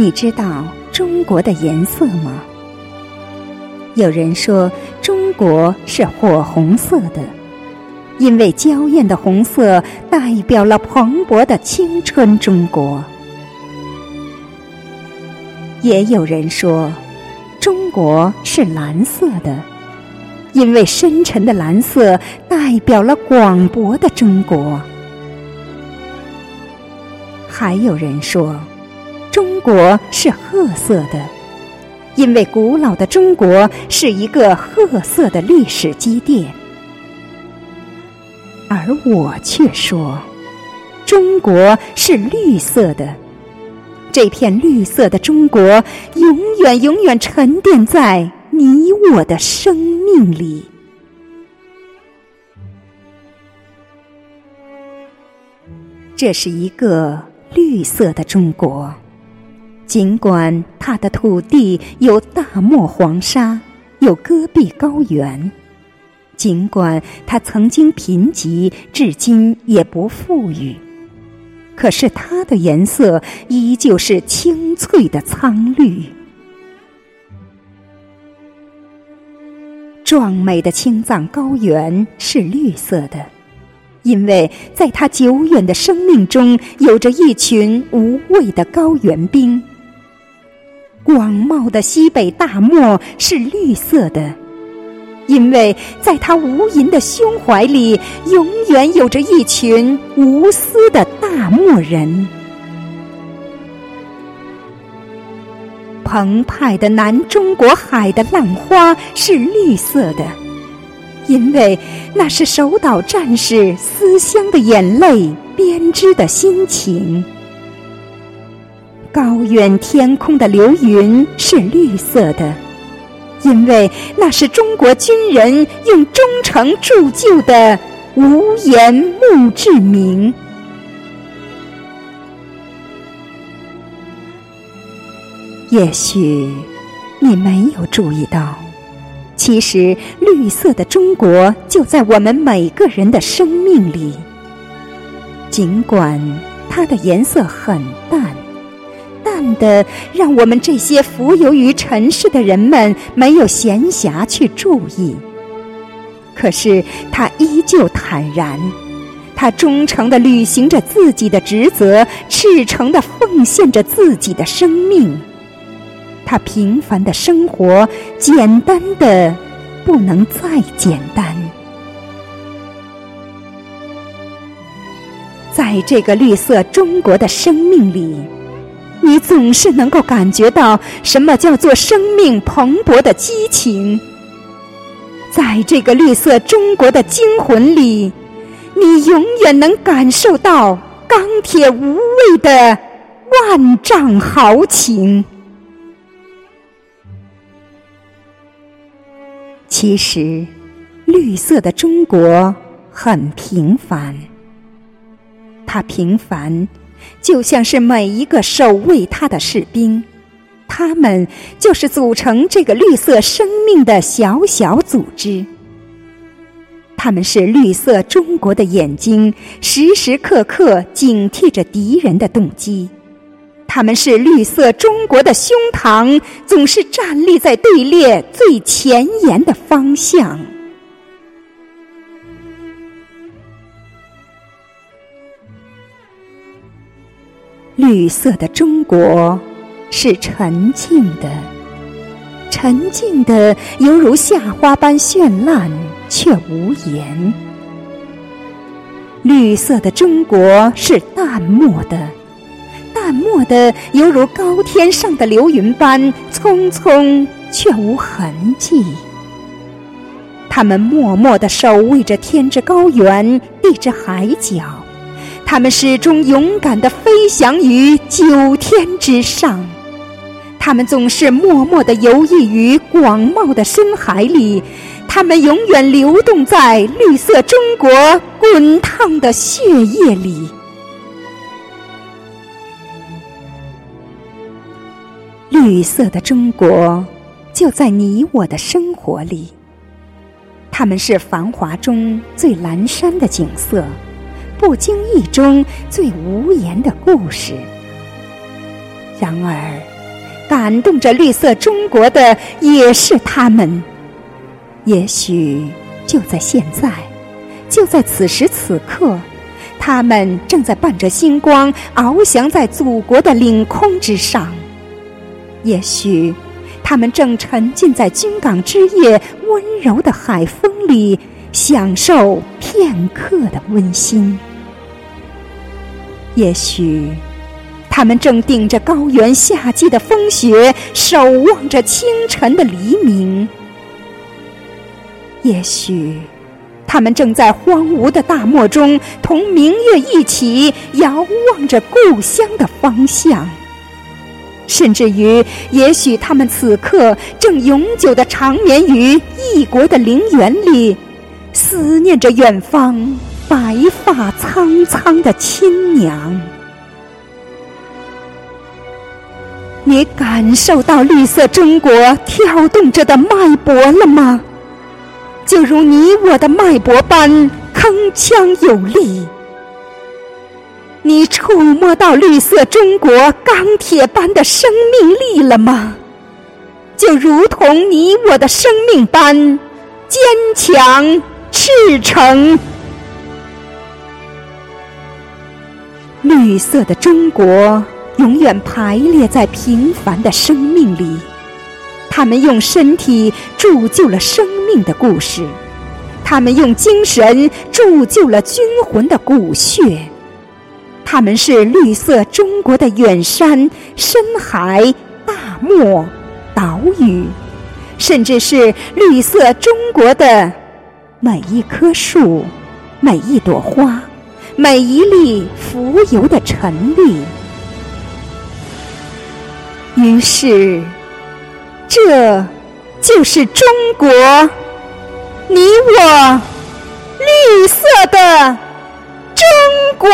你知道中国的颜色吗？有人说中国是火红色的，因为娇艳的红色代表了蓬勃的青春中国。也有人说中国是蓝色的，因为深沉的蓝色代表了广博的中国。还有人说。中国是褐色的，因为古老的中国是一个褐色的历史积淀。而我却说，中国是绿色的，这片绿色的中国永远永远沉淀在你我的生命里。这是一个绿色的中国。尽管它的土地有大漠黄沙，有戈壁高原；尽管它曾经贫瘠，至今也不富裕，可是它的颜色依旧是青翠的苍绿。壮美的青藏高原是绿色的，因为在它久远的生命中，有着一群无畏的高原兵。广袤的西北大漠是绿色的，因为在他无垠的胸怀里，永远有着一群无私的大漠人。澎湃的南中国海的浪花是绿色的，因为那是守岛战士思乡的眼泪编织的心情。高远天空的流云是绿色的，因为那是中国军人用忠诚铸就的无言墓志铭。也许你没有注意到，其实绿色的中国就在我们每个人的生命里，尽管它的颜色很淡。淡的，让我们这些浮游于尘世的人们没有闲暇去注意。可是他依旧坦然，他忠诚的履行着自己的职责，赤诚的奉献着自己的生命。他平凡的生活，简单的不能再简单。在这个绿色中国的生命里。你总是能够感觉到什么叫做生命蓬勃的激情，在这个绿色中国的精魂里，你永远能感受到钢铁无畏的万丈豪情。其实，绿色的中国很平凡，它平凡。就像是每一个守卫他的士兵，他们就是组成这个绿色生命的小小组织。他们是绿色中国的眼睛，时时刻刻警惕着敌人的动机；他们是绿色中国的胸膛，总是站立在队列最前沿的方向。绿色的中国是沉静的，沉静的犹如夏花般绚烂，却无言。绿色的中国是淡漠的，淡漠的犹如高天上的流云般匆匆，却无痕迹。他们默默地守卫着天之高原，地之海角。他们始终勇敢地飞翔于九天之上，他们总是默默地游弋于广袤的深海里，他们永远流动在绿色中国滚烫的血液里。绿色的中国就在你我的生活里，他们是繁华中最阑珊的景色。不经意中最无言的故事。然而。感动着绿色中国的也是他们。也许就在现在，就在此时此刻，他们正在伴着星光翱翔在祖国的领空之上。也许，他们正沉浸在军港之夜温柔的海风里，享受片刻的温馨。也许，他们正顶着高原夏季的风雪，守望着清晨的黎明。也许，他们正在荒芜的大漠中，同明月一起遥望着故乡的方向。甚至于，也许他们此刻正永久的长眠于异国的陵园里，思念着远方白发苍苍的亲娘。你感受到绿色中国跳动着的脉搏了吗？就如你我的脉搏般铿锵有力。你触摸到绿色中国钢铁般的生命力了吗？就如同你我的生命般坚强赤诚。绿色的中国永远排列在平凡的生命里，他们用身体铸就了生命的故事，他们用精神铸就了军魂的骨血。他们是绿色中国的远山、深海、大漠、岛屿，甚至是绿色中国的每一棵树、每一朵花、每一粒浮游的尘粒。于是，这就是中国，你我绿色的中国。